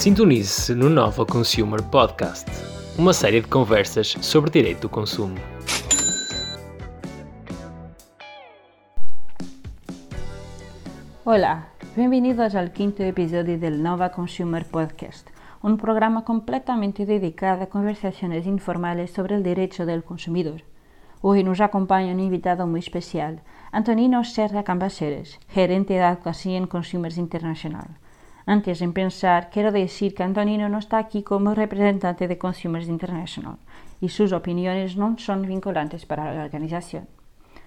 Sintonize-se no Nova Consumer Podcast, uma série de conversas sobre direito do consumo. Hola, bienvenidos al quinto episodio del Nova Consumer Podcast, un programa completamente dedicado a conversaciones informales sobre el derecho del consumidor. Hoy nos acompaña un invitado muy especial, Antonino Serra Cambaceres, gerente de Advocacy Consumers International. Antes de empezar, quiero decir que Antonino no está aquí como representante de Consumers International y sus opiniones no son vinculantes para la organización.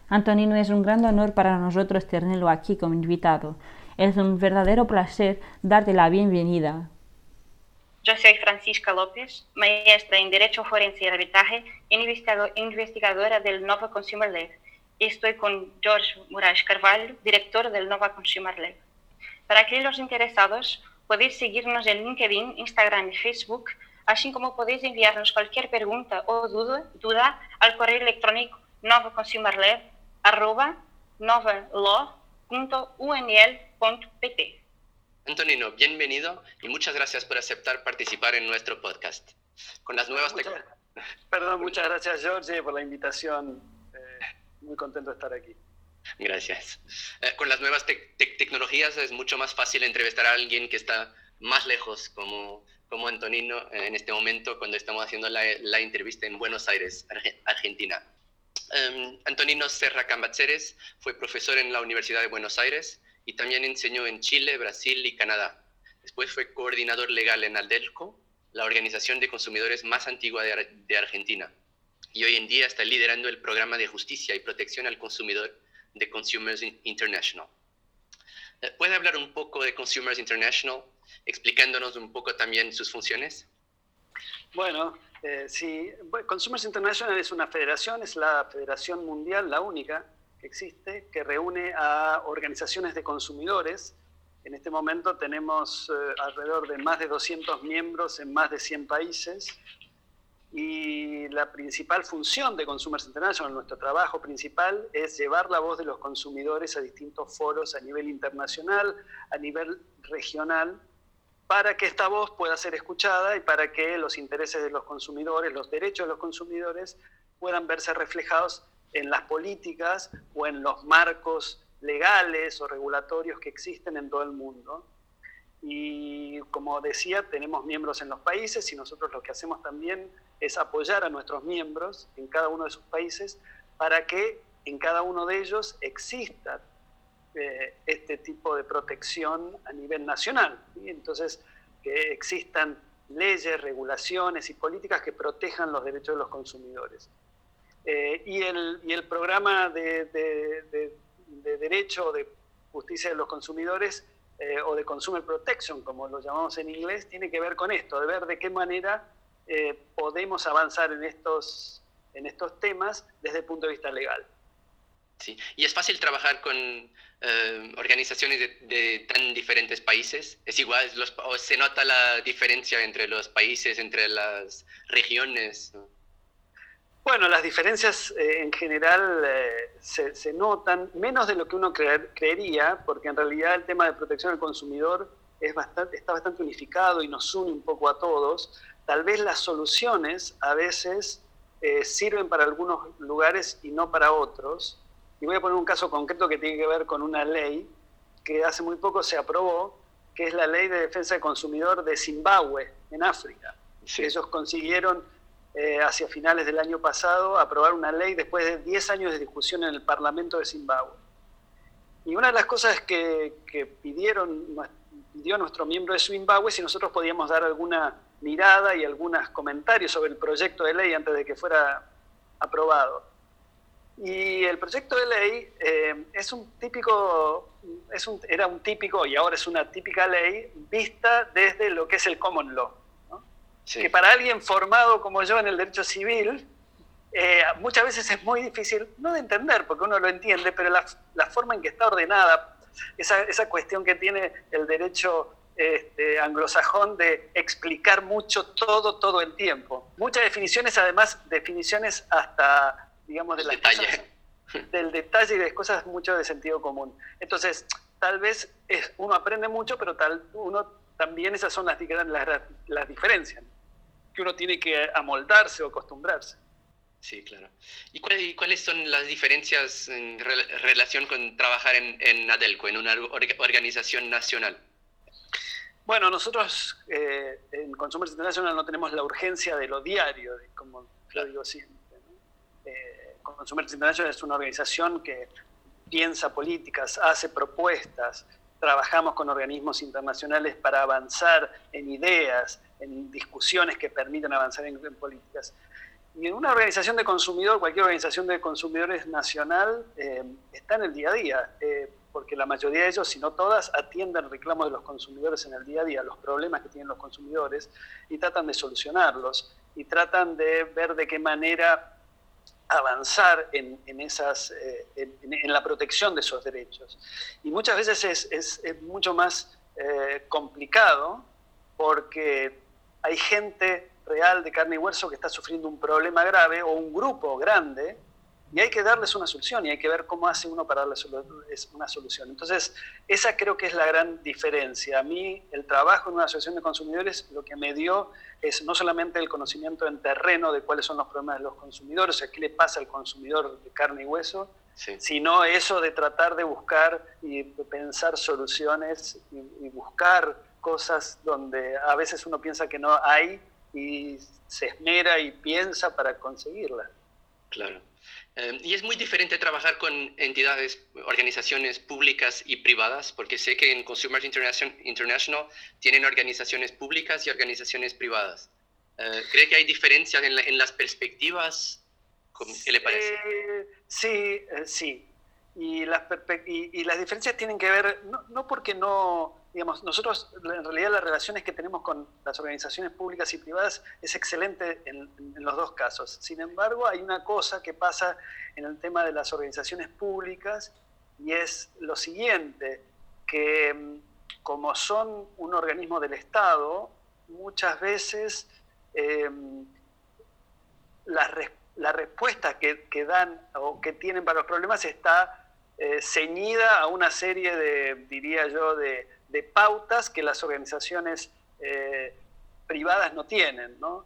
Antonino, es un gran honor para nosotros tenerlo aquí como invitado. Es un verdadero placer darte la bienvenida. Yo soy Francisca López, maestra en Derecho Forense y Arbitraje e investigadora del Nova Consumer Lab. Estoy con George Moraes Carvalho, director del Nova Consumer Lab. Para aquellos interesados, podéis seguirnos en LinkedIn, Instagram y Facebook, así como podéis enviarnos cualquier pregunta o duda, duda al correo electrónico novaconsummerlab.novalaw.unl.pt. Antonino, bienvenido y muchas gracias por aceptar participar en nuestro podcast. Con las nuevas Perdón, muchas gracias George por la invitación. Eh, muy contento de estar aquí. Gracias. Eh, con las nuevas tecnologías es mucho más fácil entrevistar a alguien que está más lejos, como, como Antonino, eh, en este momento cuando estamos haciendo la, la entrevista en Buenos Aires, Argentina. Um, Antonino Serra Cambaceres fue profesor en la Universidad de Buenos Aires y también enseñó en Chile, Brasil y Canadá. Después fue coordinador legal en Aldelco, la organización de consumidores más antigua de, de Argentina. Y hoy en día está liderando el programa de justicia y protección al consumidor de Consumers International. Eh, ¿Puede hablar un poco de Consumers International, explicándonos un poco también sus funciones? Bueno, eh, sí, Consumers International es una federación, es la federación mundial, la única que existe, que reúne a organizaciones de consumidores. En este momento tenemos eh, alrededor de más de 200 miembros en más de 100 países y la principal función de Consumers International, nuestro trabajo principal, es llevar la voz de los consumidores a distintos foros a nivel internacional, a nivel regional, para que esta voz pueda ser escuchada y para que los intereses de los consumidores, los derechos de los consumidores, puedan verse reflejados en las políticas o en los marcos legales o regulatorios que existen en todo el mundo. Y como decía, tenemos miembros en los países y nosotros lo que hacemos también es apoyar a nuestros miembros en cada uno de sus países para que en cada uno de ellos exista eh, este tipo de protección a nivel nacional. Entonces, que existan leyes, regulaciones y políticas que protejan los derechos de los consumidores. Eh, y, el, y, el, programa de, de, de, derecho de justicia de los consumidores eh, o de consumer protection, como lo llamamos en inglés, tiene que ver con esto, de ver de qué manera eh, podemos avanzar en estos, en estos temas desde el punto de vista legal. Sí, y es fácil trabajar con eh, organizaciones de, tan diferentes países. Es igual, o se nota la diferencia entre los países, entre las regiones. Bueno, las diferencias eh, en general se, se, notan menos de lo que uno creería, porque en realidad el tema de protección al consumidor es bastante, está bastante unificado y nos une un poco a todos tal vez las soluciones a veces eh, sirven para algunos lugares y no para otros. Y voy a poner un caso concreto que tiene que ver con una ley que hace muy poco se aprobó, que es la ley de defensa del consumidor de Zimbabue, en África. Ellos consiguieron eh, hacia finales del año pasado aprobar una ley después de 10 años de discusión en el Parlamento de Zimbabue. Y una de las cosas que, pidieron, pidió nuestro miembro de Zimbabue si nosotros podíamos dar alguna mirada y algunos comentarios sobre el proyecto de ley antes de que fuera aprobado. Y el proyecto de ley eh, es un típico, es un, era un típico y ahora es una típica ley vista desde lo que es el common law. Que para alguien formado como yo en el derecho civil, eh, muchas veces es muy difícil, no de entender, porque uno lo entiende, pero la, la forma en que está ordenada, esa, esa cuestión que tiene el derecho este, anglosajón de explicar mucho todo, todo el tiempo. Muchas definiciones, además, definiciones hasta, digamos, de las detalle. del detalle y de cosas mucho de sentido común. Entonces, tal vez es, uno aprende mucho, pero tal, uno también esas son las, las, las diferencias, que uno tiene que amoldarse o acostumbrarse. Sí, claro. ¿Y, cuáles son las diferencias en relación con trabajar en, en ADELCO, en una organización nacional? Bueno, nosotros eh, en Consumers International no tenemos la urgencia de lo diario, como lo digo siempre. Eh, Consumers International es una organización que piensa políticas, hace propuestas, trabajamos con organismos internacionales para avanzar en ideas, en discusiones que permitan avanzar en políticas. Y en una organización de consumidor, cualquier organización de consumidores nacional, eh, está en el día a día, eh, porque la mayoría de ellos, si no todas, atienden reclamos de los consumidores en el día a día, los problemas que tienen los consumidores, y tratan de solucionarlos, y tratan de ver de qué manera avanzar en, en esas, eh, en, la protección de esos derechos. Y muchas veces es, es, es mucho más complicado porque hay gente real de carne y hueso que está sufriendo un problema grave o un grupo grande y hay que darles una solución y hay que ver cómo hace uno para darles una solución. Entonces, esa creo que es la gran diferencia. A mí, el trabajo en una asociación de consumidores lo que me dio es no solamente el conocimiento en terreno de cuáles son los problemas de los consumidores, o sea, qué le pasa al consumidor de carne y hueso, sino eso de tratar de buscar y pensar soluciones y buscar cosas donde a veces uno piensa que no hay y se esmera y piensa para conseguirla. Claro. Eh, y es muy diferente trabajar con entidades, organizaciones públicas y privadas, porque sé que en Consumers International, tienen organizaciones públicas y organizaciones privadas. Eh, ¿Cree que hay diferencias en, las perspectivas? ¿Qué le parece? Eh, sí, sí. Y las, y, las diferencias tienen que ver, no, no porque no, digamos, nosotros en realidad las relaciones que tenemos con las organizaciones públicas y privadas es excelente en, los dos casos. Sin embargo, hay una cosa que pasa en el tema de las organizaciones públicas y es lo siguiente, que mm, como son un organismo del Estado, muchas veces em, la, respuesta que, que, dan o que tienen para los problemas está eh, ceñida a una serie de, diría yo, de de pautas que las organizaciones eh, privadas no tienen, ¿no?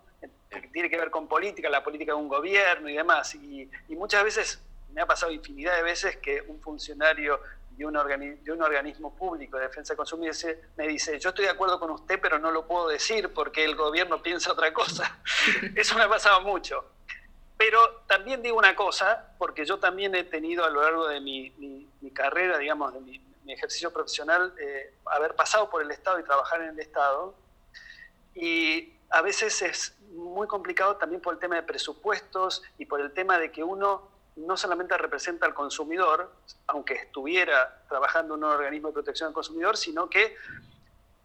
Que tiene que ver con política, la política de un gobierno y demás. Y, muchas veces, me ha pasado infinidad de veces que un funcionario de un, de un organismo público de defensa de consumidor me dice, yo estoy de acuerdo con usted, pero no lo puedo decir porque el gobierno piensa otra cosa. Eso me ha pasado mucho. Pero también digo una cosa, porque yo también he tenido a lo largo de mi, mi carrera, digamos, de mi, mi ejercicio profesional, eh, haber pasado por el Estado y trabajar en el Estado. Y a veces es muy complicado también por el tema de presupuestos y por el tema de que uno no solamente representa al consumidor, aunque estuviera trabajando en un organismo de protección del consumidor, sino que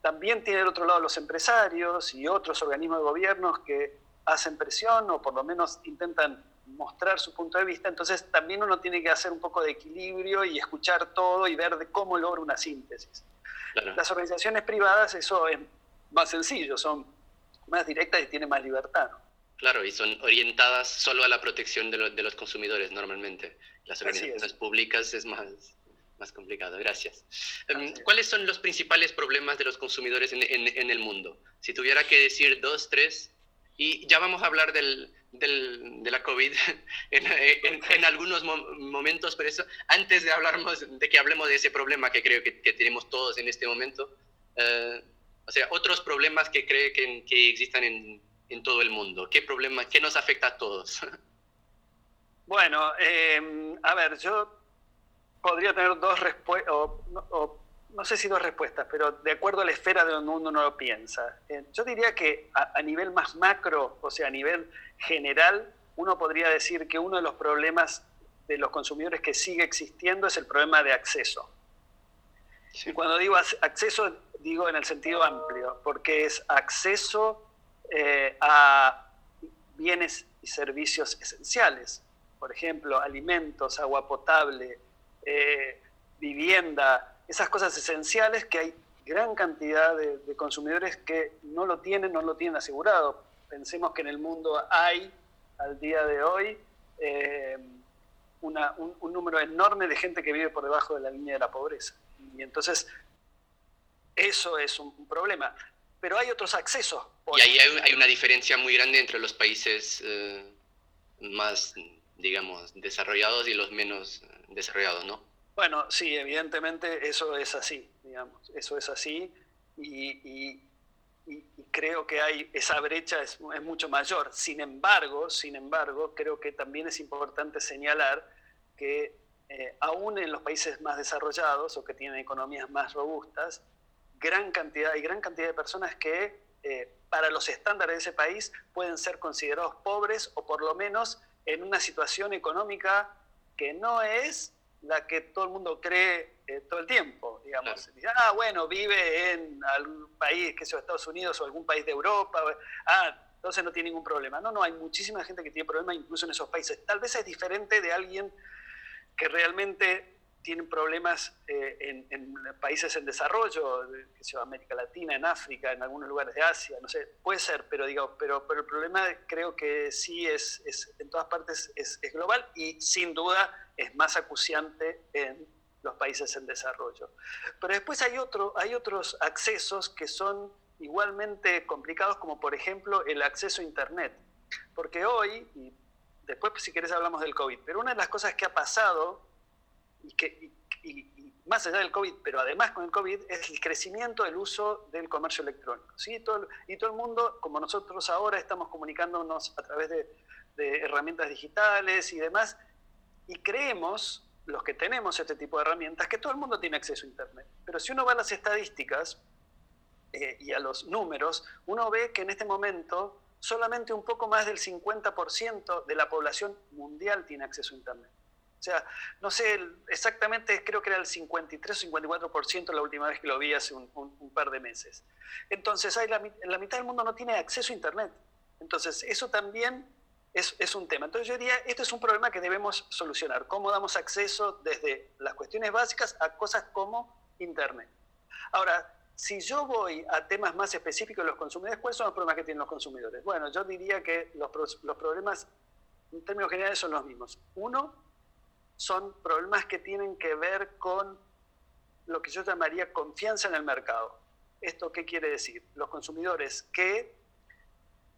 también tiene del otro lado los empresarios y otros organismos de gobiernos que hacen presión o por lo menos intentan mostrar su punto de vista, entonces también uno tiene que hacer un poco de equilibrio y escuchar todo y ver de cómo logra una síntesis. Las organizaciones privadas eso es más sencillo, son más directas y tienen más libertad. Claro, y son orientadas solo a la protección de, los consumidores normalmente. Las organizaciones públicas es más, más complicado. Gracias. Em, ¿Cuáles son los principales problemas de los consumidores en, en el mundo? Si tuviera que decir dos, tres, y ya vamos a hablar del, del, de la COVID en, en, algunos momentos, pero eso, antes de, hablar de que hablemos de ese problema que creo que, tenemos todos en este momento, eh, o sea, otros problemas que cree que, que existan en, en, todo el mundo, ¿qué problema, qué nos afecta a todos? Bueno, eh, a ver, yo podría tener dos respuestas, no sé si dos respuestas, pero de acuerdo a la esfera de donde uno lo piensa. Eh, yo diría que a, nivel más macro, o sea, a nivel general, uno podría decir que uno de los problemas de los consumidores que sigue existiendo es el problema de acceso. Y cuando digo acceso, digo en el sentido amplio, porque es acceso eh, a bienes y servicios esenciales, por ejemplo, alimentos, agua potable, eh, vivienda, esas cosas esenciales que hay gran cantidad de, consumidores que no lo tienen, no lo tienen asegurado. Pensemos que en el mundo hay, al día de hoy, eh, un, número enorme de gente que vive por debajo de la línea de la pobreza. Y entonces, eso es un problema. Pero hay otros accesos. Y ahí hay, una diferencia muy grande entre los países eh, más, digamos, desarrollados y los menos desarrollados, ¿no? Bueno, sí, evidentemente eso es así, digamos, eso es así y, creo que hay esa brecha es, mucho mayor. Sin embargo, sin embargo, creo que también es importante señalar que eh, aún en los países más desarrollados o que tienen economías más robustas, gran cantidad, hay gran cantidad de personas que eh, para los estándares de ese país pueden ser considerados pobres o por lo menos en una situación económica que no es la que todo el mundo cree eh, todo el tiempo, digamos. Ah, bueno, vive en algún país, que sea Estados Unidos o algún país de Europa, ah, entonces no tiene ningún problema. No, no, hay muchísima gente que tiene problemas incluso en esos países. Tal vez es diferente de alguien que realmente tiene problemas eh, en, países en desarrollo, que sea América Latina, en África, en algunos lugares de Asia, no sé, puede ser, pero digamos, pero, pero el problema creo que sí es, es en todas partes es, es global y sin duda es más acuciante en los países en desarrollo. Pero después hay, otro, hay otros accesos que son igualmente complicados, como por ejemplo el acceso a Internet. Porque hoy, y después si querés hablamos del COVID, pero una de las cosas que ha pasado, y, que, más allá del COVID, pero además con el COVID, es el crecimiento del uso del comercio electrónico. ¿sí? Todo, y todo el mundo, como nosotros ahora estamos comunicándonos a través de, de herramientas digitales y demás, y creemos, los que tenemos este tipo de herramientas, que todo el mundo tiene acceso a Internet. Pero si uno va a las estadísticas eh, y a los números, uno ve que en este momento solamente un poco más del 50% de la población mundial tiene acceso a Internet. O sea, no sé exactamente, creo que era el 53 o 54% la última vez que lo vi hace un, par de meses. Entonces, hay la, la mitad del mundo no tiene acceso a Internet. Entonces, eso también es, un tema. Entonces yo diría, esto es un problema que debemos solucionar. ¿Cómo damos acceso desde las cuestiones básicas a cosas como Internet? Ahora, si yo voy a temas más específicos de los consumidores, ¿cuáles son los problemas que tienen los consumidores? Bueno, yo diría que los problemas en términos generales son los mismos. Uno, son problemas que tienen que ver con lo que yo llamaría confianza en el mercado. ¿Esto qué quiere decir? Los consumidores que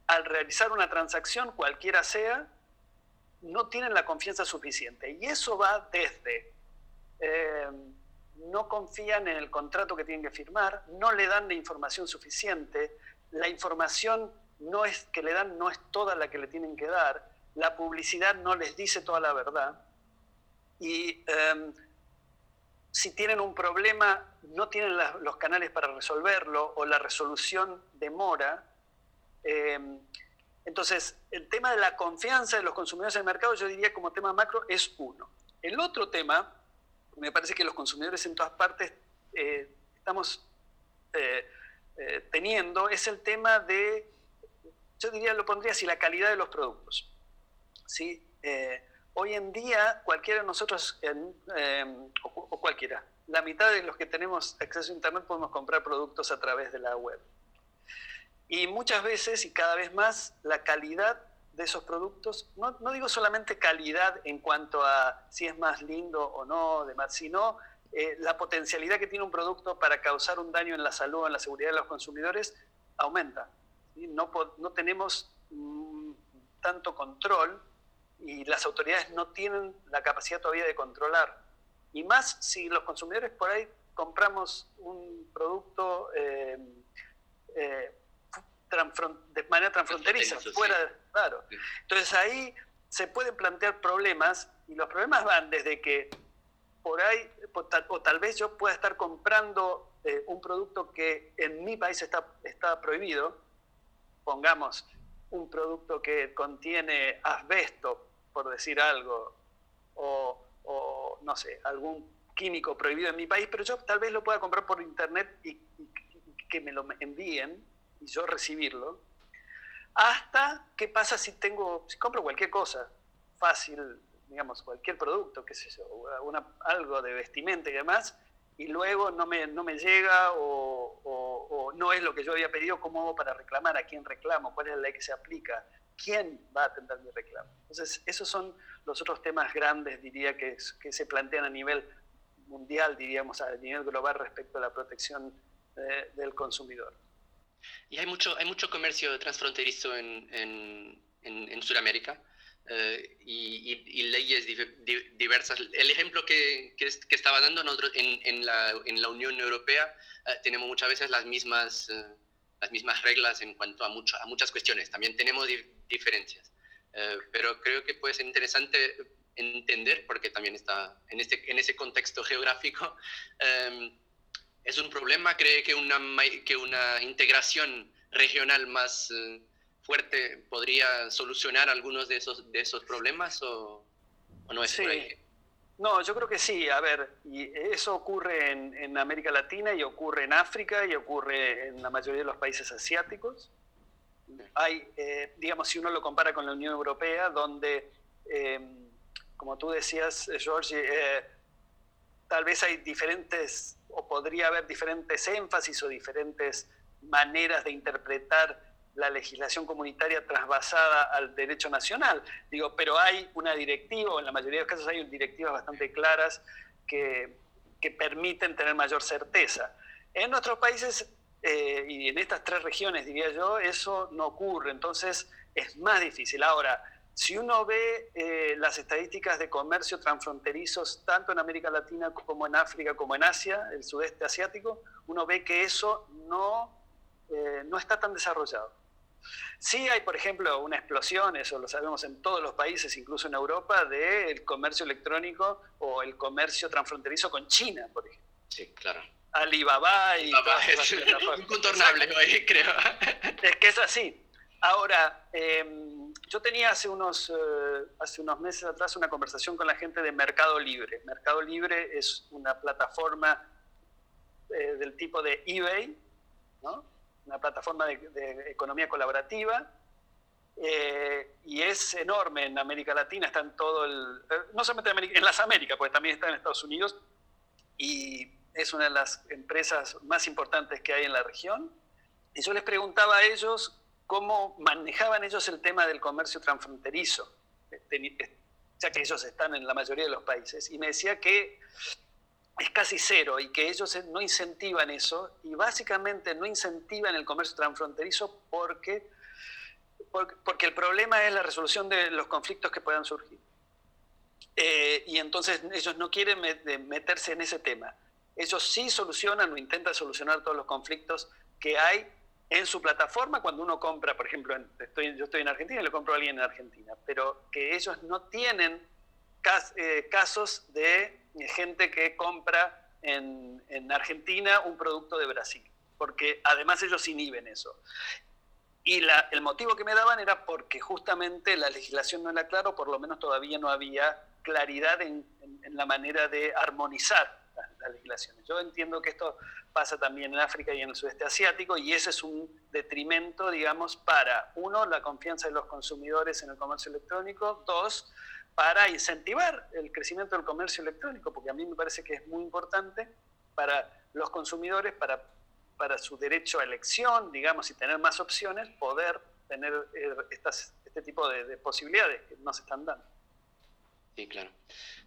al realizar una transacción, cualquiera sea, no tienen la confianza suficiente. Y eso va desde eh, no confían en el contrato que tienen que firmar, no le dan la información suficiente, la información no es, que le dan no es toda la que le tienen que dar, la publicidad no les dice toda la verdad. Y em, si tienen un problema, no tienen los canales para resolverlo o la resolución demora eh, entonces, el tema de la confianza de los consumidores en el mercado, yo diría como tema macro, es uno. El otro tema, me parece que los consumidores en todas partes eh, estamos eh, teniendo, es el tema de, yo diría, lo pondría así, la calidad de los productos. ¿sí? Hoy en día, cualquiera de nosotros, o, o cualquiera, la mitad de los que tenemos acceso a Internet podemos comprar productos a través de la web. Y muchas veces y cada vez más la calidad de esos productos, no, digo solamente calidad en cuanto a si es más lindo o no, demás, sino eh, la potencialidad que tiene un producto para causar un daño en la salud o en la seguridad de los consumidores aumenta. No, no tenemos mm, tanto control y las autoridades no tienen la capacidad todavía de controlar. Y más si los consumidores por ahí compramos un producto eh, eh, de manera transfronteriza, fuera, claro. Entonces ahí se pueden plantear problemas y los problemas van desde que por ahí, o tal, vez yo pueda estar comprando eh, un producto que en mi país está, está prohibido, pongamos un producto que contiene asbesto, por decir algo, o, o, no sé, algún químico prohibido en mi país, pero yo tal vez lo pueda comprar por internet y que me lo envíen y yo recibirlo, hasta qué pasa si tengo, si compro cualquier cosa fácil, digamos, cualquier producto, qué sé yo, algo de vestimenta y demás, y luego no me, no me llega o, o, no es lo que yo había pedido, ¿cómo hago para reclamar? ¿A quién reclamo? ¿Cuál es la ley que se aplica? ¿Quién va a atender mi reclamo? Entonces, esos son los otros temas grandes, diría, que, que se plantean a nivel mundial, diríamos, a nivel global respecto a la protección del consumidor. Y hay mucho, hay mucho comercio transfronterizo en, en, en, Sudamérica. Eh, y, leyes diversas. El ejemplo que, que, estaba dando nosotros en, la, en, la, Unión Europea, eh, tenemos muchas veces las mismas, eh, las mismas reglas en cuanto a, mucho, a muchas cuestiones. También tenemos diferencias. pero creo que puede ser interesante entender, porque también está en, este, en ese contexto geográfico, es un problema, cree que una, que una integración regional más fuerte podría solucionar algunos de esos, de esos problemas o, no es sí. No, yo creo que sí. A ver, y eso ocurre en, en, América Latina y ocurre en África y ocurre en la mayoría de los países asiáticos. Hay, eh, digamos, si uno lo compara con la Unión Europea, donde, eh, como tú decías, George, eh, tal vez hay diferentes, o podría haber diferentes énfasis o diferentes maneras de interpretar la legislación comunitaria trasvasada al derecho nacional. Digo, pero hay una directiva, o en la mayoría de los casos hay directivas bastante claras que, que permiten tener mayor certeza. En nuestros países eh, y en estas tres regiones, diría yo, eso no ocurre, entonces es más difícil. Ahora, si uno ve eh, las estadísticas de comercio transfronterizos, tanto en América Latina como en África, como en Asia, el sudeste asiático, uno ve que eso no, eh, no está tan desarrollado. Sí hay, por ejemplo, una explosión, eso lo sabemos en todos los países, incluso en Europa, del comercio electrónico o el comercio transfronterizo con China, por ejemplo. Sí, claro. Alibaba y... Alibaba es incontornable hoy, creo. Es que es así. Ahora, em, yo tenía hace unos, eh, hace unos meses atrás una conversación con la gente de Mercado Libre. Mercado Libre es una plataforma eh, del tipo de eBay, ¿no? una plataforma de, economía colaborativa, eh, y es enorme en América Latina, está en todo el, no solamente en, América, en las Américas, porque también está en Estados Unidos, y es una de las empresas más importantes que hay en la región. Y yo les preguntaba a ellos cómo manejaban ellos el tema del comercio transfronterizo, ya que ellos están en la mayoría de los países, y me decía que es casi cero y que ellos no incentivan eso y básicamente no incentivan el comercio transfronterizo porque, porque, el problema es la resolución de los conflictos que puedan surgir. Eh, y entonces ellos no quieren meterse en ese tema. Ellos sí solucionan o intentan solucionar todos los conflictos que hay en su plataforma cuando uno compra, por ejemplo, yo estoy en Argentina y le compro a alguien en Argentina, pero que ellos no tienen eh, casos de gente que compra en, Argentina un producto de Brasil, porque además ellos inhiben eso. Y el motivo que me daban era porque justamente la legislación no era clara, o por lo menos todavía no había claridad en, la manera de armonizar las, legislaciones. Yo entiendo que esto pasa también en África y en el sudeste asiático, y ese es un detrimento, digamos, para, uno, la confianza de los consumidores en el comercio electrónico, dos, para incentivar el crecimiento del comercio electrónico, porque a mí me parece que es muy importante para los consumidores, para, para su derecho a elección, digamos, y tener más opciones, poder tener eh, estas, este tipo de, posibilidades que no se están dando. Sí, claro.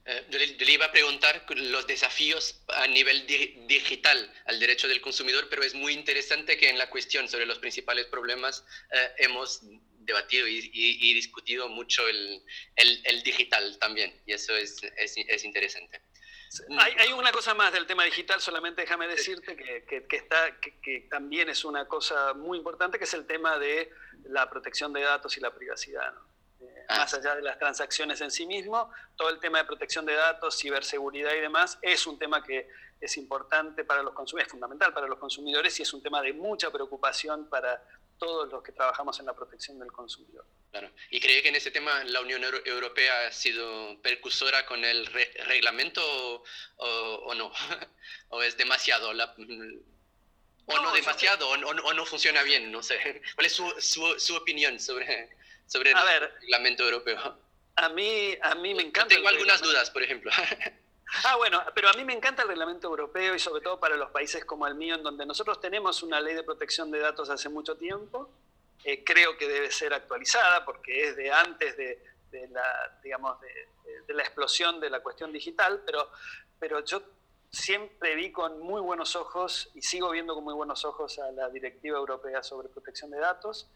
Eh, yo, le, iba a preguntar los desafíos a nivel digital al derecho del consumidor, pero es muy interesante que en la cuestión sobre los principales problemas eh, hemos debatido y, discutido mucho el, el, digital también, y eso es, es, es interesante. Hay, hay, una cosa más del tema digital, solamente déjame decirte que, que, está, que, también es una cosa muy importante, que es el tema de la protección de datos y la privacidad. Más allá de las transacciones en sí mismo, todo el tema de protección de datos, ciberseguridad y demás es un tema que es importante para los consumidores, es fundamental para los consumidores y es un tema de mucha preocupación para todos los que trabajamos en la protección del consumidor. Claro. ¿Y cree que en ese tema la Unión Europea ha sido percursora con el reglamento o, no? ¿O es demasiado? La, o no, demasiado, o, no funciona bien, no sé. ¿Cuál es su, su, opinión sobre, sobre el reglamento europeo? A mí, a mí me encanta. Yo tengo algunas dudas, por ejemplo. Ah, bueno, pero a mí me encanta el reglamento europeo y sobre todo para los países como el mío, en donde nosotros tenemos una ley de protección de datos hace mucho tiempo. Eh, creo que debe ser actualizada porque es de antes de, la, digamos, de, la explosión de la cuestión digital, pero, pero yo siempre vi con muy buenos ojos y sigo viendo con muy buenos ojos a la Directiva Europea sobre Protección de Datos.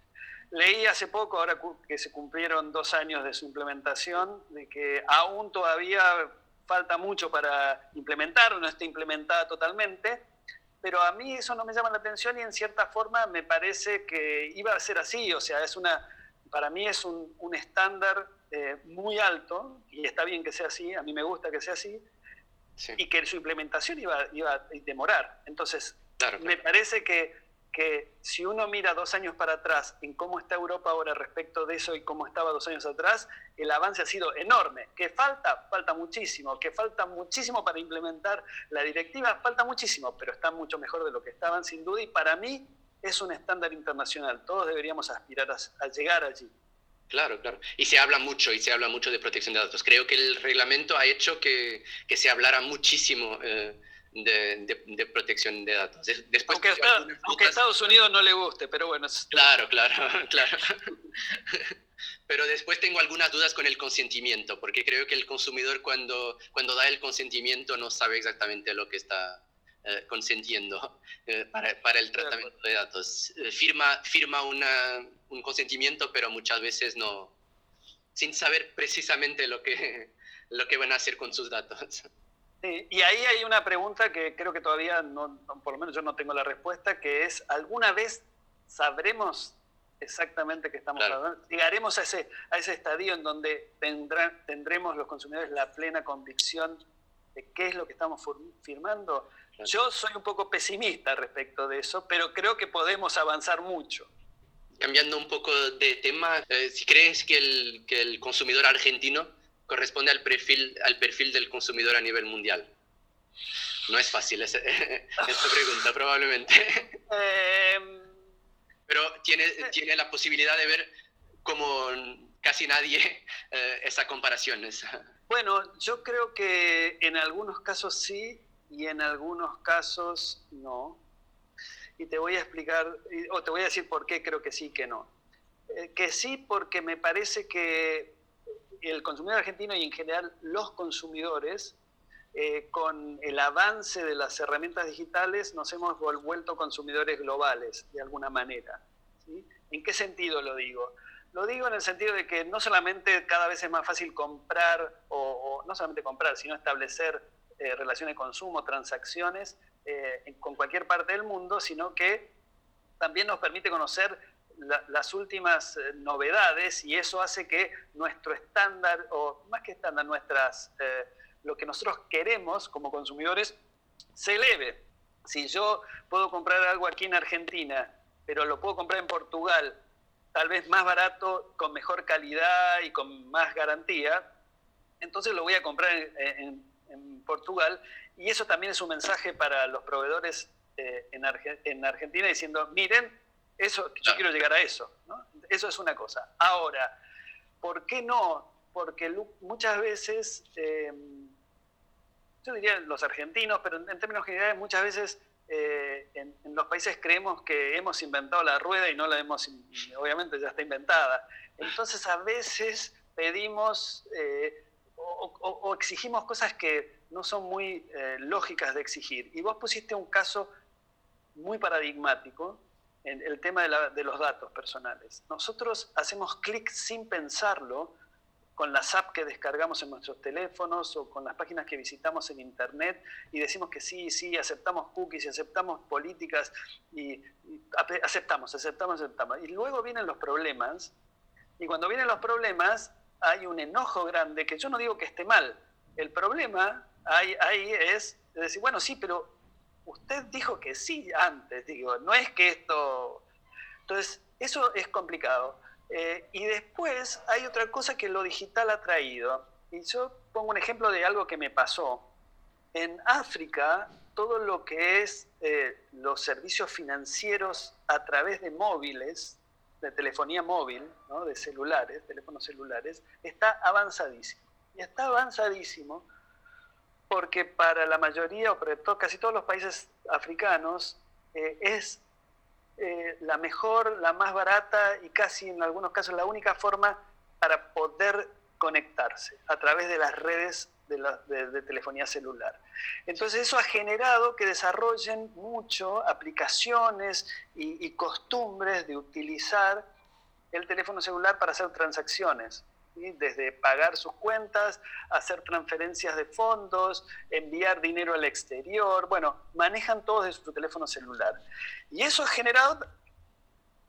Leí hace poco, ahora que se cumplieron dos años de su implementación, de que aún todavía falta mucho para implementar, no está implementada totalmente, pero a mí eso no me llama la atención y en cierta forma me parece que iba a ser así, o sea, es una, para mí es un, un estándar eh, muy alto, y está bien que sea así, a mí me gusta que sea así, y que su implementación iba, iba a demorar. Entonces, me parece que, que si uno mira dos años para atrás en cómo está Europa ahora respecto de eso y cómo estaba dos años atrás, el avance ha sido enorme. ¿Que falta? Falta muchísimo. ¿Que falta muchísimo para implementar la directiva? Falta muchísimo, pero está mucho mejor de lo que estaban sin duda y para mí es un estándar internacional. Todos deberíamos aspirar a llegar allí. Claro, claro. Y se habla mucho, y se habla mucho de protección de datos. Creo que el reglamento ha hecho que, que se hablara muchísimo eh, de, de, protección de datos. Después, aunque, a Estados Unidos no le guste, pero bueno. Claro, claro, claro. pero después tengo algunas dudas con el consentimiento, porque creo que el consumidor cuando, cuando da el consentimiento no sabe exactamente lo que está, eh, consentiendo eh, para, para, el tratamiento de datos. firma firma una, un consentimiento, pero muchas veces no, sin saber precisamente lo que, lo que van a hacer con sus datos. Y ahí hay una pregunta que creo que todavía, no, por lo menos yo no tengo la respuesta, que es, ¿alguna vez sabremos exactamente qué estamos hablando? ¿Llegaremos a ese, a ese estadio en donde tendrán, tendremos los consumidores la plena convicción de qué es lo que estamos firmando? Yo soy un poco pesimista respecto de eso, pero creo que podemos avanzar mucho. Cambiando un poco de tema, eh, si crees que el, que el consumidor argentino corresponde al perfil, al perfil del consumidor a nivel mundial. No es fácil esa, pregunta, probablemente. Em, Pero tiene, eh. tiene la posibilidad de ver como casi nadie eh, esa comparación. Bueno, yo creo que en algunos casos sí y en algunos casos no y te voy a explicar, o te voy a decir por qué creo que sí, que no. Eh, que sí porque me parece que el consumidor argentino y en general los consumidores, eh, con el avance de las herramientas digitales, nos hemos vuelto consumidores globales, de alguna manera. ¿En qué sentido lo digo? Lo digo en el sentido de que no solamente cada vez es más fácil comprar, o, no solamente comprar, sino establecer eh, relaciones de consumo, transacciones, eh, con cualquier parte del mundo, sino que también nos permite conocer las últimas eh, novedades y eso hace que nuestro estándar, o más que estándar, nuestras, eh, lo que nosotros queremos como consumidores, se eleve. Si yo puedo comprar algo aquí en Argentina, pero lo puedo comprar en Portugal, tal vez más barato, con mejor calidad y con más garantía, entonces lo voy a comprar en, en Portugal y eso también es un mensaje para los proveedores eh, en, Argentina diciendo, miren, eso, yo quiero llegar a eso. Eso es una cosa. Ahora, ¿por qué no? Porque muchas veces, em, yo diría los argentinos, pero en, términos generales muchas veces eh, en, los países creemos que hemos inventado la rueda y no la hemos, obviamente ya está inventada. Entonces a veces pedimos eh, o, exigimos cosas que no son muy eh, lógicas de exigir. Y vos pusiste un caso muy paradigmático en el tema de, los datos personales. Nosotros hacemos clic sin pensarlo con las apps que descargamos en nuestros teléfonos o con las páginas que visitamos en Internet y decimos que sí, sí, aceptamos cookies y aceptamos políticas y aceptamos, aceptamos, aceptamos. Y luego vienen los problemas y cuando vienen los problemas hay un enojo grande que yo no digo que esté mal. El problema ahí, ahí es decir, bueno, sí, pero usted dijo que sí antes, digo, no es que esto... Entonces, eso es complicado. Eh, y después hay otra cosa que lo digital ha traído. Y yo pongo un ejemplo de algo que me pasó. En África, todo lo que es eh, los servicios financieros a través de móviles de telefonía móvil, de celulares, teléfonos celulares, está avanzadísimo. Y está avanzadísimo porque para la mayoría, o casi todos los países africanos, eh, es eh, la mejor, la más barata y casi en algunos casos la única forma para poder conectarse a través de las redes de, telefonía celular. Entonces eso ha generado que desarrollen mucho aplicaciones y costumbres de utilizar el teléfono celular para hacer transacciones desde pagar sus cuentas, hacer transferencias de fondos, enviar dinero al exterior, bueno, manejan todo desde su teléfono celular. Y eso ha generado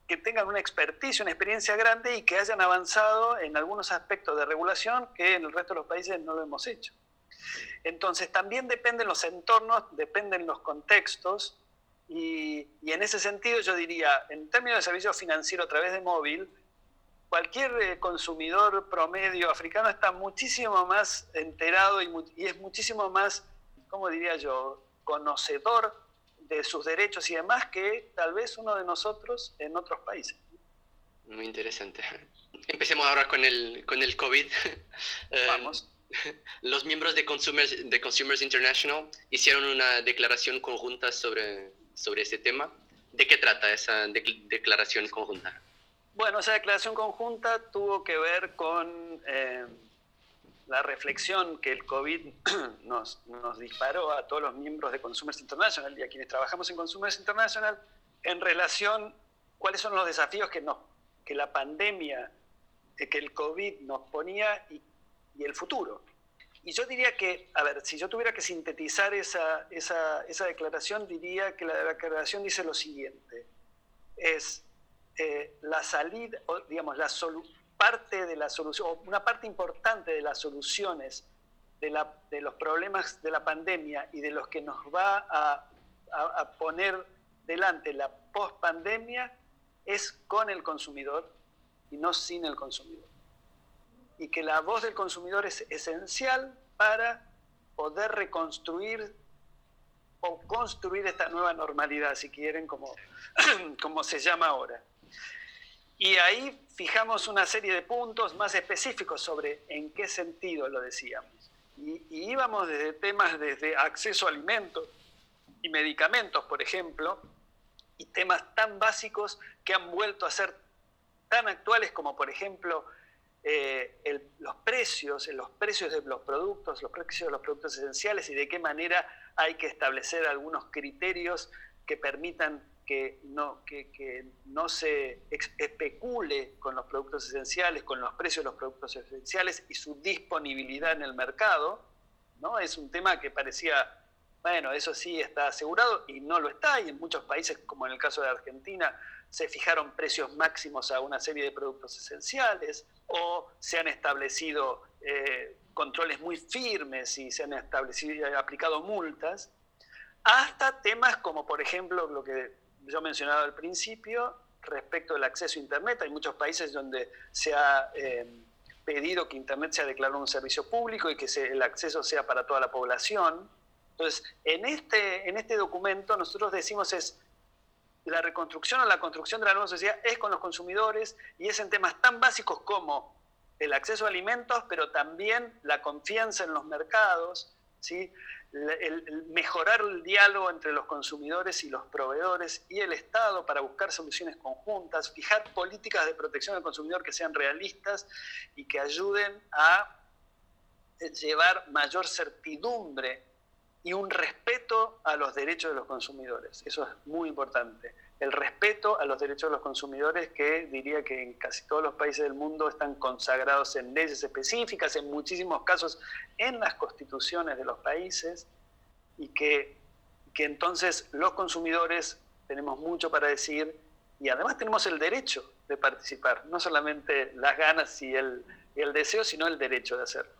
que tengan una experticia, una experiencia grande y que hayan avanzado en algunos aspectos de regulación que en el resto de los países no lo hemos hecho. Entonces, también dependen los entornos, dependen los contextos, y, y en ese sentido yo diría, en términos de servicio financiero a través de móvil, cualquier eh, consumidor promedio africano está muchísimo más enterado y, es muchísimo más, ¿cómo diría yo?, conocedor de sus derechos y demás que tal vez uno de nosotros en otros países. Muy interesante. Empecemos ahora con el, con el COVID. Vamos. Los miembros de Consumers, de Consumers International hicieron una declaración conjunta sobre, sobre este tema. ¿De qué trata esa declaración conjunta? Bueno, esa declaración conjunta tuvo que ver con eh, la reflexión que el COVID nos, nos, disparó a todos los miembros de Consumers International y a quienes trabajamos en Consumers International en relación cuáles son los desafíos que, nos, que la pandemia, eh, que el COVID nos ponía y, y, el futuro. Y yo diría que, a ver, si yo tuviera que sintetizar esa, esa, esa declaración, diría que la declaración dice lo siguiente. Es eh, la salida, digamos, la parte de la solución, una parte importante de las soluciones de, la, de, los problemas de la pandemia y de los que nos va a, a, poner delante la post-pandemia es con el consumidor y no sin el consumidor. Y que la voz del consumidor es esencial para poder reconstruir o construir esta nueva normalidad, si quieren, como, como se llama ahora. Y ahí fijamos una serie de puntos más específicos sobre en qué sentido lo decíamos. Y, íbamos desde temas desde acceso a alimentos y medicamentos, por ejemplo, y temas tan básicos que han vuelto a ser tan actuales como, por ejemplo, eh, los precios, los precios de los productos, los precios de los productos esenciales y de qué manera hay que establecer algunos criterios que permitan que no, que, no se especule con los productos esenciales, con los precios de los productos esenciales y su disponibilidad en el mercado, ¿no? Es un tema que parecía, bueno, eso sí está asegurado y no lo está, y en muchos países, como en el caso de Argentina, se fijaron precios máximos a una serie de productos esenciales o se han establecido eh, controles muy firmes y se han establecido, aplicado multas, hasta temas como, por ejemplo, lo que yo mencionaba al principio, respecto al acceso a Internet. Hay muchos países donde se ha eh, pedido que Internet sea declarado un servicio público y que el acceso sea para toda la población. Entonces, en este, en este documento nosotros decimos es la reconstrucción o la construcción de la nueva sociedad es con los consumidores y es en temas tan básicos como el acceso a alimentos, pero también la confianza en los mercados, ¿sí? El, mejorar el diálogo entre los consumidores y los proveedores y el Estado para buscar soluciones conjuntas, fijar políticas de protección al consumidor que sean realistas y que ayuden a llevar mayor certidumbre y un respeto a los derechos de los consumidores. Eso es muy importante el respeto a los derechos de los consumidores que diría que en casi todos los países del mundo están consagrados en leyes específicas, en muchísimos casos en las constituciones de los países, y que, que entonces los consumidores tenemos mucho para decir y además tenemos el derecho de participar, no solamente las ganas y el, y el deseo, sino el derecho de hacerlo.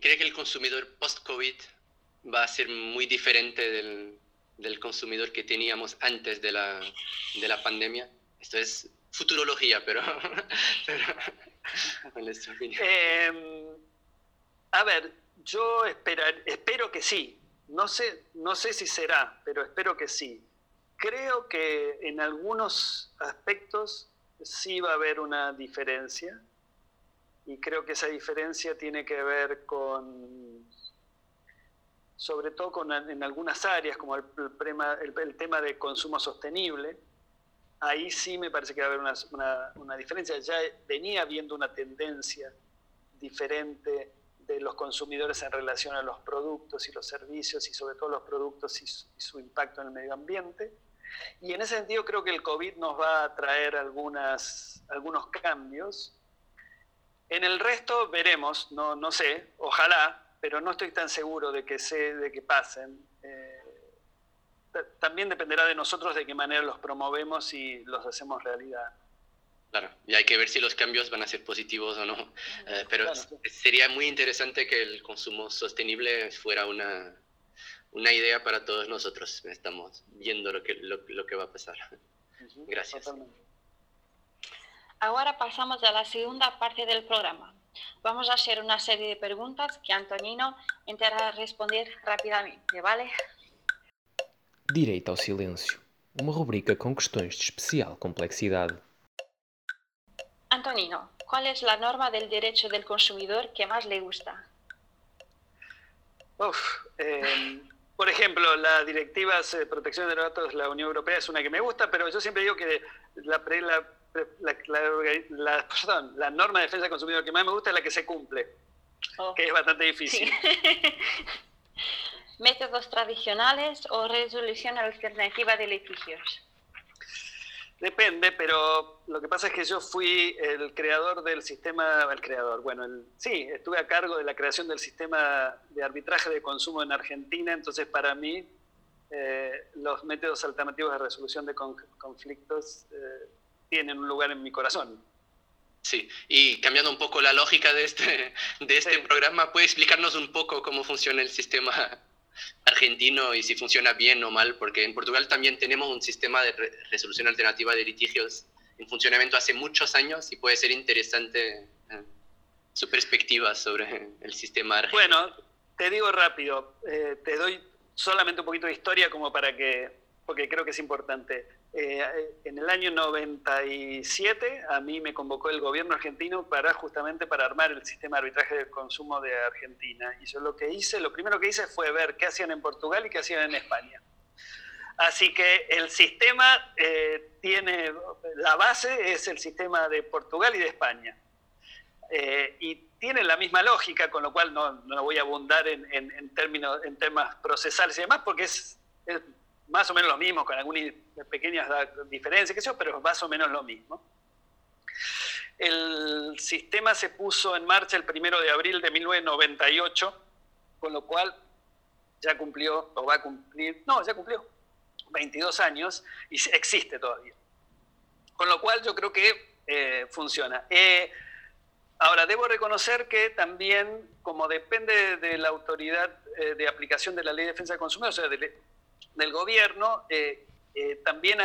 ¿Cree que el consumidor post-COVID va a ser muy diferente del, del consumidor que teníamos antes de la, de la pandemia? Esto es futurología, pero... Em, a ver, yo espero que sí. No sé, no sé si será, pero espero que sí. Creo que en algunos aspectos sí va a haber una diferencia y creo que esa diferencia tiene que ver con sobre todo con, en algunas áreas, como el, el, tema de consumo sostenible, ahí sí me parece que va a haber una, una, diferencia. Ya venía habiendo una tendencia diferente de los consumidores en relación a los productos y los servicios y sobre todo los productos y su, impacto en el medio ambiente. Y en ese sentido creo que el COVID nos va a traer algunas, algunos cambios. En el resto veremos, no, no sé, ojalá, pero no estoy tan seguro de que, sé, de que pasen. Eh, también dependerá de nosotros de qué manera los promovemos y los hacemos realidad. Claro, y hay que ver si los cambios van a ser positivos o no. Eh, pero sería muy interesante que el consumo sostenible fuera una, una idea para todos nosotros. Estamos viendo lo que, lo, que va a pasar. Gracias. Ahora pasamos a la segunda parte del programa. Vamos a hacer una serie de preguntas que Antonino intentará responder rápidamente, ¿vale? Direito ao Silêncio, uma rubrica com questões de especial complexidade. Antonino, ¿cuál es la norma del derecho del consumidor que más le gusta? Em, por ejemplo, la directiva de protección de datos de la Unión Europea es una que me gusta, pero yo siempre digo que la, la, norma de defensa del consumidor que más me gusta es la que se cumple, oh. que es bastante difícil. ¿Métodos tradicionales o resolución alternativa de litigios? Depende, pero lo que pasa es que yo fui el creador del sistema, el creador, bueno, sí, estuve a cargo de la creación del sistema de arbitraje de consumo en Argentina, entonces para mí eh, los métodos alternativos de resolución de conflictos eh, tienen un lugar en mi corazón. Sí, y cambiando un poco la lógica de este, de este programa, ¿puede explicarnos un poco cómo funciona el sistema argentino y si funciona bien o mal, porque en Portugal también tenemos un sistema de resolución alternativa de litigios en funcionamiento hace muchos años y puede ser interesante eh, su perspectiva sobre el sistema argentino. Bueno, te digo rápido, eh, te doy solamente un poquito de historia como para que, porque creo que es importante. Eh, en el año 97 a mí me convocó el gobierno argentino para justamente para armar el sistema de arbitraje del consumo de Argentina. Y yo lo que hice, lo primero que hice fue ver qué hacían en Portugal y qué hacían en España. Así que el sistema eh, tiene, la base es el sistema de Portugal y de España. Eh, y tiene la misma lógica, con lo cual no, no voy a abundar en, en, términos, en temas procesales y demás, porque es más o menos lo mismo, con algunas pequeñas diferencias, qué pero más o menos lo mismo. El sistema se puso en marcha el primero de abril de 1998, con lo cual ya cumplió, o va a cumplir, no, ya cumplió 22 años y existe todavía. Con lo cual yo creo que eh, funciona. Eh, ahora, debo reconocer que también, como depende de la autoridad eh, de aplicación de la ley de defensa del consumidor, o sea, de, del gobierno, eh, eh, también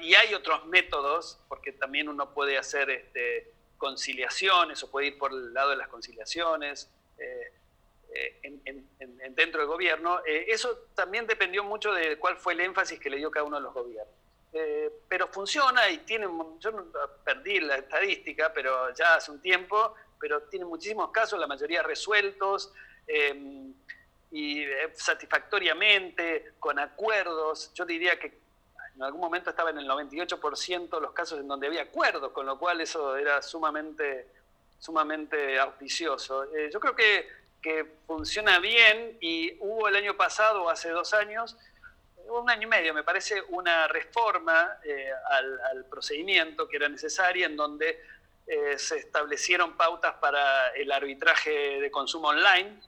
y hay otros métodos, porque también uno puede hacer este, conciliaciones o puede ir por el lado de las conciliaciones eh, dentro del gobierno. eso también dependió mucho de cuál fue el énfasis que le dio cada uno de los gobiernos. pero funciona y tiene, yo perdí la estadística, pero ya hace un tiempo, pero tiene muchísimos casos, la mayoría resueltos y eh, satisfactoriamente, con acuerdos. Yo diría que en algún momento estaba en el 98% los casos en donde había acuerdos, con lo cual eso era sumamente, sumamente auspicioso. Eh, yo creo que, que, funciona bien y hubo el año pasado, hace dos años, un año y medio, me parece, una reforma eh, al, al, procedimiento que era necesaria en donde se establecieron pautas para el arbitraje de consumo online,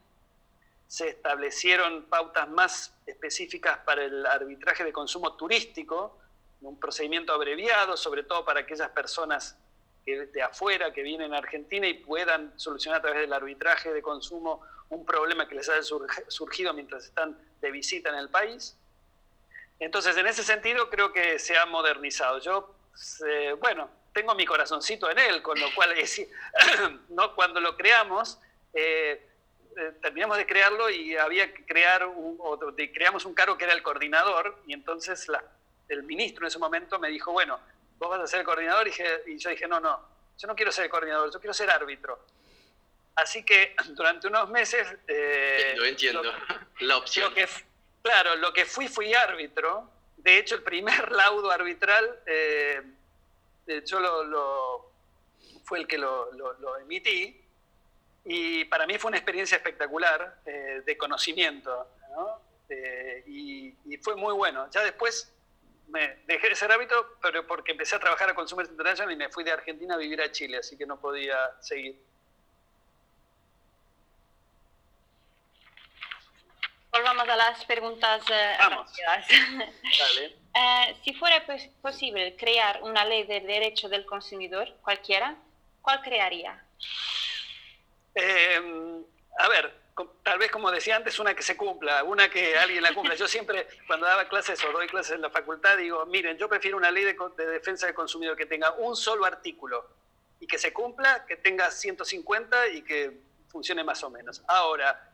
se establecieron pautas más específicas para el arbitraje de consumo turístico, un procedimiento abreviado, sobre todo para aquellas personas de afuera que vienen a Argentina y puedan solucionar a través del arbitraje de consumo un problema que les haya surgido mientras están de visita en el país. Entonces, en ese sentido, creo que se ha modernizado. Yo, eh, bueno, tengo mi corazoncito en él, con lo cual, ¿no? cuando lo creamos, eh, eh, terminamos de crearlo y había que crear un, o creamos un cargo que era el coordinador y entonces la, el ministro en ese momento me dijo, bueno, vos vas a ser el coordinador y, y yo dije, no, no, yo no quiero ser el coordinador, yo quiero ser árbitro. Así que durante unos meses... Eh, lo entiendo, la opción. que, claro, lo que fui fui árbitro. De hecho, el primer laudo arbitral, eh, yo lo, fue el que lo, lo, lo emití Y para mí fue una experiencia espectacular de conocimiento, y, y, fue muy bueno. Ya después me dejé ese hábito, pero porque empecé a trabajar a Consumers International y me fui de Argentina a vivir a Chile, así que no podía seguir. Volvamos a las preguntas eh, Vamos. Eh, si fuera posible crear una ley de derecho del consumidor, cualquiera, ¿cuál crearía? Eh, a ver, tal vez como decía antes, una que se cumpla, una que alguien la cumpla. Yo siempre, cuando daba clases o doy clases en la facultad, digo, miren, yo prefiero una ley de, defensa del consumidor que tenga un solo artículo y que se cumpla, que tenga 150 y que funcione más o menos. Ahora,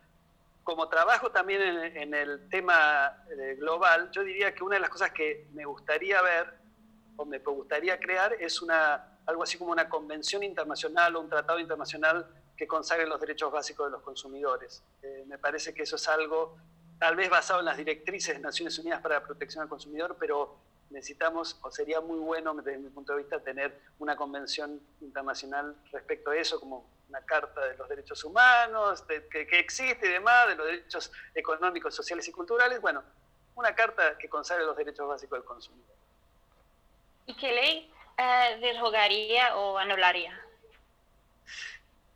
como trabajo también en, el tema eh, global, yo diría que una de las cosas que me gustaría ver o me gustaría crear es una, algo así como una convención internacional o un tratado internacional que consagren los derechos básicos de los consumidores. Eh, me parece que eso es algo tal vez basado en las directrices de Naciones Unidas para la protección al consumidor, pero necesitamos, o sería muy bueno desde mi punto de vista, tener una convención internacional respecto a eso, como una carta de los derechos humanos, que, existe y demás, de los derechos económicos, sociales y culturales, bueno, una carta que consagre los derechos básicos del consumidor. ¿Y qué ley eh, derogaría o anularía?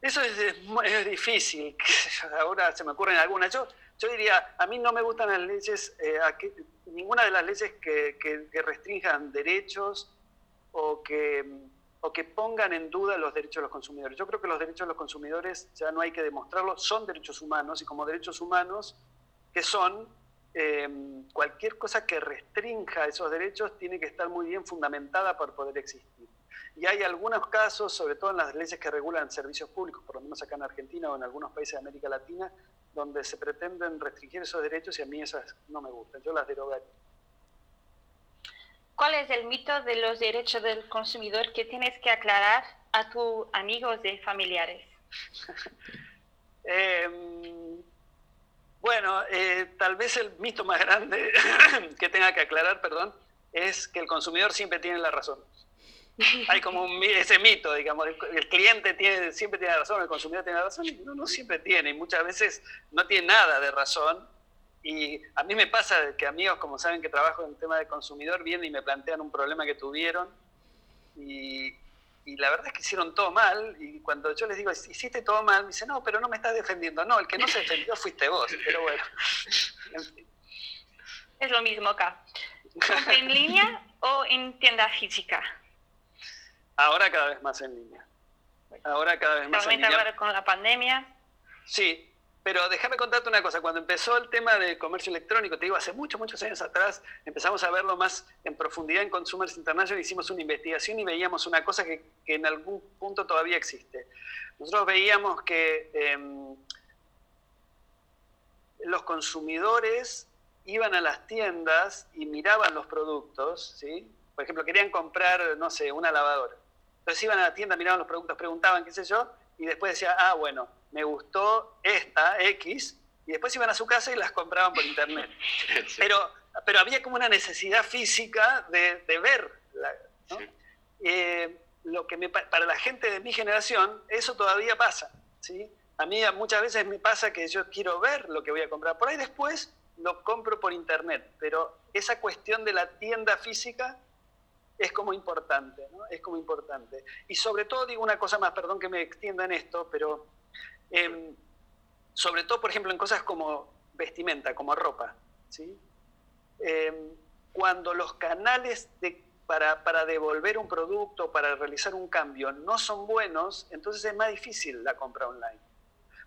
Eso es, difícil. Ahora se me ocurren algunas. Yo, yo diría, a mí no me gustan las leyes, eh, ninguna de las leyes que, que, restrinjan derechos o que, o que pongan en duda los derechos de los consumidores. Yo creo que los derechos de los consumidores ya no hay que demostrarlo, son derechos humanos y como derechos humanos que son, eh, cualquier cosa que restrinja esos derechos tiene que estar muy bien fundamentada para poder existir. Y hay algunos casos, sobre todo en las leyes que regulan servicios públicos, por lo menos acá en Argentina o en algunos países de América Latina, donde se pretenden restringir esos derechos y a mí esas no me gustan, yo las derogaría. ¿Cuál es el mito de los derechos del consumidor que tienes que aclarar a tus amigos y familiares? Em, bueno, eh, tal vez el mito más grande que tenga que aclarar, perdón, es que el consumidor siempre tiene la razón. hay como ese mito, digamos, el, cliente tiene, siempre tiene razón, el consumidor tiene razón, y no, siempre tiene, y muchas veces no tiene nada de razón. Y a mí me pasa que amigos, como saben que trabajo en el tema de consumidor, vienen y me plantean un problema que tuvieron, y, y la verdad es que hicieron todo mal, y cuando yo les digo, hiciste todo mal, me dicen, no, pero no me estás defendiendo. No, el que no se defendió fuiste vos, pero bueno. Es lo mismo acá. ¿En línea o en tienda física? Ahora cada vez más en línea. Ahora cada vez más en línea. ahora con la pandemia. Sí, pero déjame contarte una cosa. Cuando empezó el tema del comercio electrónico, te digo, hace muchos, muchos años atrás, empezamos a verlo más en profundidad en Consumers International, hicimos una investigación y veíamos una cosa que, en algún punto todavía existe. Nosotros veíamos que em, los consumidores iban a las tiendas y miraban los productos, ¿sí? Por ejemplo, querían comprar, no sé, una lavadora entonces iban a la tienda, miraban los productos, preguntaban, qué sé yo, y después decía, ah, bueno, me gustó esta, X, y después iban a su casa y las compraban por internet. Pero, pero había como una necesidad física de, de ver. Eh, lo que me, para la gente de mi generación, eso todavía pasa. ¿sí? A mí muchas veces me pasa que yo quiero ver lo que voy a comprar. Por ahí después lo compro por internet, pero esa cuestión de la tienda física es como importante. Es como importante. Y sobre todo digo una cosa más, perdón que me extienda en esto, pero em, sobre todo, por ejemplo, en cosas como vestimenta, como ropa, ¿sí? Em, cuando los canales para, para, devolver un producto, para realizar un cambio, no son buenos, entonces es más difícil la compra online.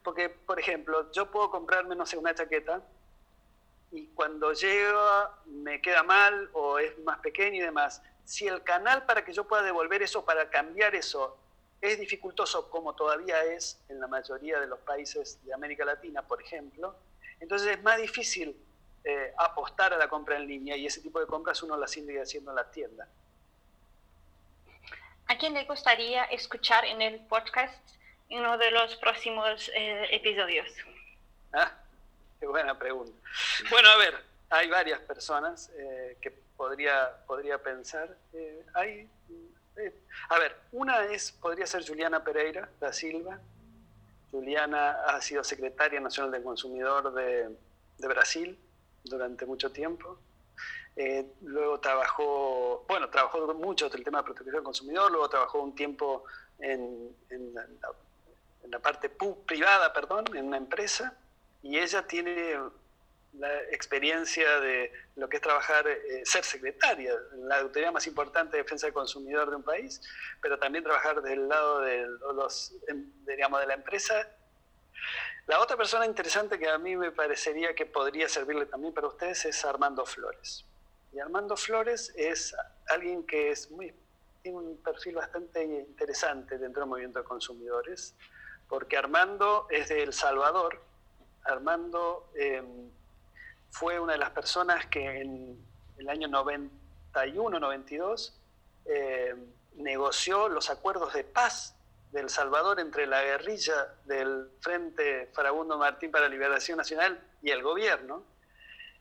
Porque, por ejemplo, yo puedo comprarme, no sé, una chaqueta, y cuando llega me queda mal o es más pequeño y demás si el canal para que yo pueda devolver eso, para cambiar eso, es dificultoso como todavía es en la mayoría de los países de América Latina, por ejemplo, entonces es más difícil eh, apostar a la compra en línea y ese tipo de compras uno las sigue haciendo en la tienda. ¿A quién le gustaría escuchar en el podcast en uno de los próximos eh, episodios? Ah, qué buena pregunta. Bueno, a ver, hay varias personas eh, que podría, podría pensar. Eh, hay, eh, a ver, una es, podría ser Juliana Pereira da Silva. Juliana ha sido secretaria nacional del consumidor de, de Brasil durante mucho tiempo. Eh, luego trabajó, bueno, trabajó mucho el tema de protección del consumidor, luego trabajó un tiempo en, en, la, en la, parte privada, perdón, en una empresa, y ella tiene la experiencia de lo que es trabajar, eh, ser secretaria, la autoridad más importante de defensa del consumidor de un país, pero también trabajar del lado de, los, digamos, de la empresa. La otra persona interesante que a mí me parecería que podría servirle también para ustedes es Armando Flores. Y Armando Flores es alguien que es muy, tiene un perfil bastante interesante dentro del movimiento de consumidores, porque Armando es de El Salvador. Armando eh, fue una de las personas que en el año 91-92 eh, negoció los acuerdos de paz de El Salvador entre la guerrilla del Frente Farabundo Martín para la Liberación Nacional y el gobierno,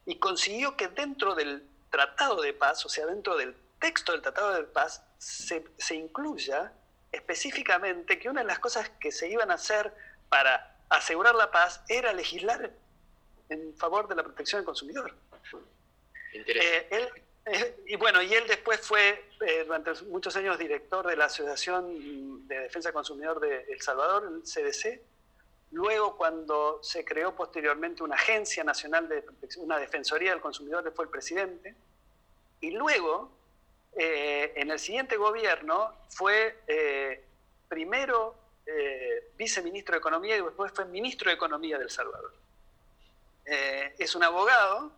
y consiguió que dentro del Tratado de Paz, o sea, dentro del texto del Tratado de Paz, se, se incluya específicamente que una de las cosas que se iban a hacer para asegurar la paz era legislar en favor de la protección del consumidor. Eh, él, eh, y bueno, y él después fue eh, durante muchos años director de la Asociación de Defensa del Consumidor de El Salvador, el CDC. Luego, cuando se creó posteriormente una agencia nacional de protección, una defensoría del consumidor, fue el presidente. Y luego, en el siguiente gobierno, fue primero viceministro de Economía y después fue ministro de Economía de El Salvador. Eh, es un abogado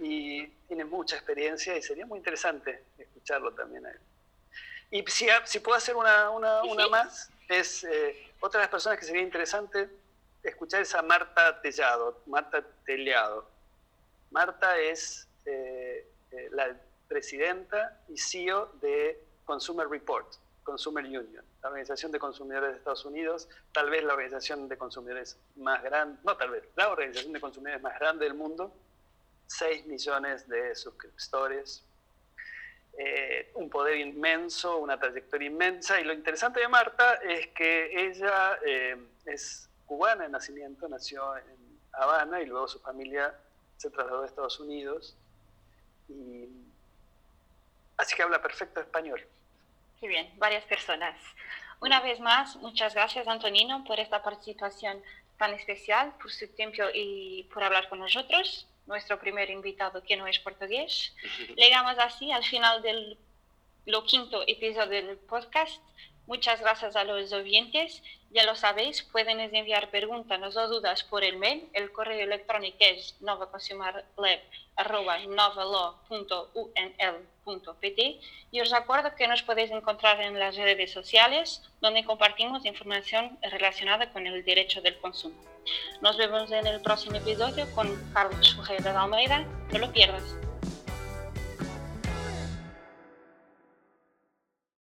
y tiene mucha experiencia y sería muy interesante escucharlo también a él. Y si, si puedo hacer una, una, una más, es eh, otra de las personas que sería interesante escuchar es a Marta Tellado, Marta Tellado. Marta es eh, la presidenta y CEO de Consumer Report. Consumer Union, la Organización de Consumidores de Estados Unidos, tal vez la organización de consumidores más grande, no tal vez, la organización de consumidores más grande del mundo, 6 millones de suscriptores, eh, un poder inmenso, una trayectoria inmensa, y lo interesante de Marta es que ella eh, es cubana de nacimiento, nació en Habana y luego su familia se trasladó a Estados Unidos, así que habla perfecto español. Muy bien, varias personas. Una vez más, muchas gracias Antonino por esta participación tan especial, por su tiempo y por hablar con nosotros, nuestro primer invitado que no es portugués. Llegamos así al final del lo quinto episodio del podcast. Muchas gracias a los oyentes. Ya lo sabéis, pueden enviar preguntas o dudas por el mail. El correo electrónico es novaconsumerlab.unl.pt y os recuerdo que nos podéis encontrar en las redes sociales donde compartimos información relacionada con el derecho del consumo. Nos vemos en el próximo episodio con Carlos Ferreira de Almeida. No lo pierdas.